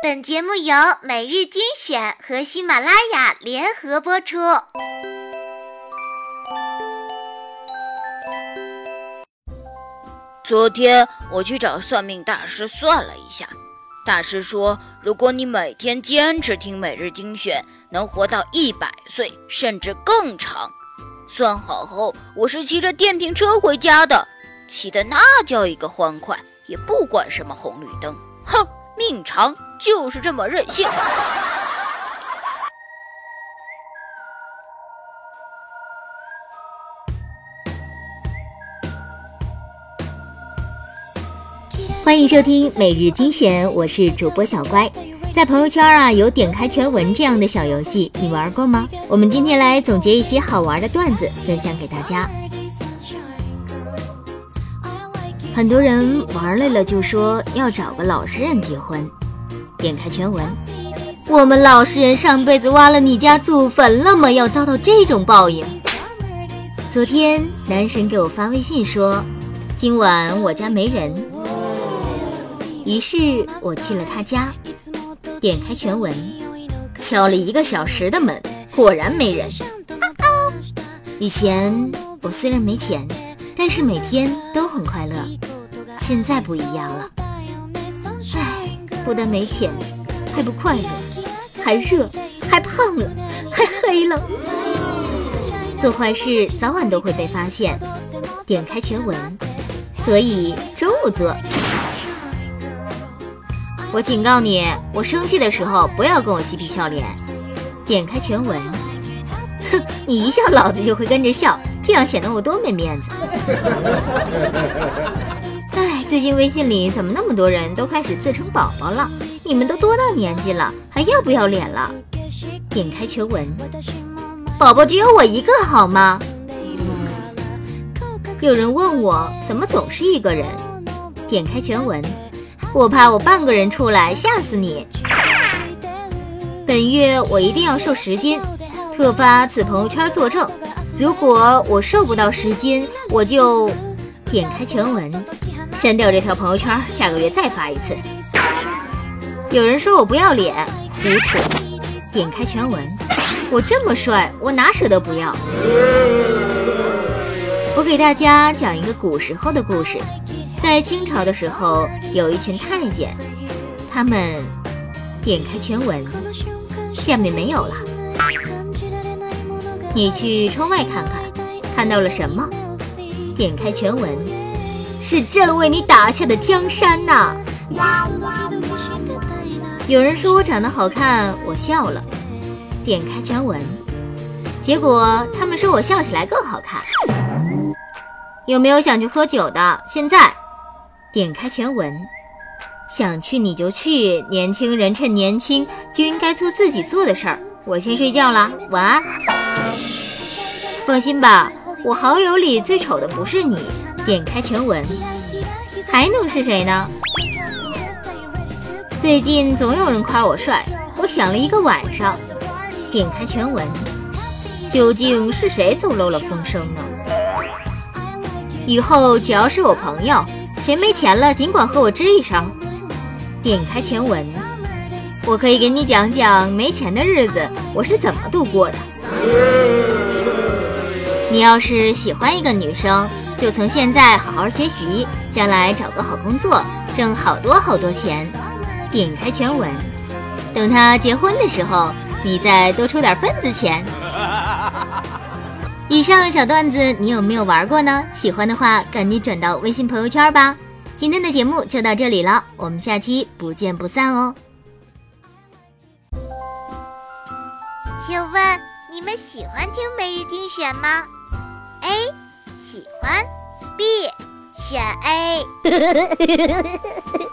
本节目由每日精选和喜马拉雅联合播出。昨天我去找算命大师算了一下，大师说，如果你每天坚持听每日精选，能活到一百岁，甚至更长。算好后，我是骑着电瓶车回家的，骑的那叫一个欢快，也不管什么红绿灯。命长就是这么任性。欢迎收听每日精选，我是主播小乖。在朋友圈啊，有点开全文这样的小游戏，你玩过吗？我们今天来总结一些好玩的段子，分享给大家。很多人玩累了就说要找个老实人结婚。点开全文，我们老实人上辈子挖了你家祖坟了吗？要遭到这种报应？昨天男神给我发微信说，今晚我家没人。于是我去了他家，点开全文，敲了一个小时的门，果然没人。以前我虽然没钱，但是每天都很快乐。现在不一样了，唉，不但没钱，还不快乐，还热，还胖了，还黑了。做坏事早晚都会被发现。点开全文，所以中午做。我警告你，我生气的时候不要跟我嬉皮笑脸。点开全文，哼，你一笑，老子就会跟着笑，这样显得我多没面子。哎，最近微信里怎么那么多人都开始自称宝宝了？你们都多大年纪了，还要不要脸了？点开全文，宝宝只有我一个好吗？有人问我怎么总是一个人？点开全文。我怕我半个人出来吓死你。本月我一定要瘦十斤，特发此朋友圈作证。如果我瘦不到十斤，我就点开全文，删掉这条朋友圈，下个月再发一次。有人说我不要脸，胡扯。点开全文，我这么帅，我哪舍得不要？我给大家讲一个古时候的故事。在清朝的时候，有一群太监，他们点开全文，下面没有了。你去窗外看看，看到了什么？点开全文，是朕为你打下的江山呐！有人说我长得好看，我笑了。点开全文，结果他们说我笑起来更好看。有没有想去喝酒的？现在。点开全文，想去你就去。年轻人趁年轻就应该做自己做的事儿。我先睡觉了，晚安。放心吧，我好友里最丑的不是你。点开全文，还能是谁呢？最近总有人夸我帅，我想了一个晚上。点开全文，究竟是谁走漏了风声呢？以后只要是我朋友。谁没钱了，尽管和我吱一声。点开全文，我可以给你讲讲没钱的日子我是怎么度过的。你要是喜欢一个女生，就从现在好好学习，将来找个好工作，挣好多好多钱。点开全文，等他结婚的时候，你再多出点份子钱。以上小段子你有没有玩过呢？喜欢的话赶紧转到微信朋友圈吧。今天的节目就到这里了，我们下期不见不散哦。请问你们喜欢听每日精选吗喜欢，B 选 A。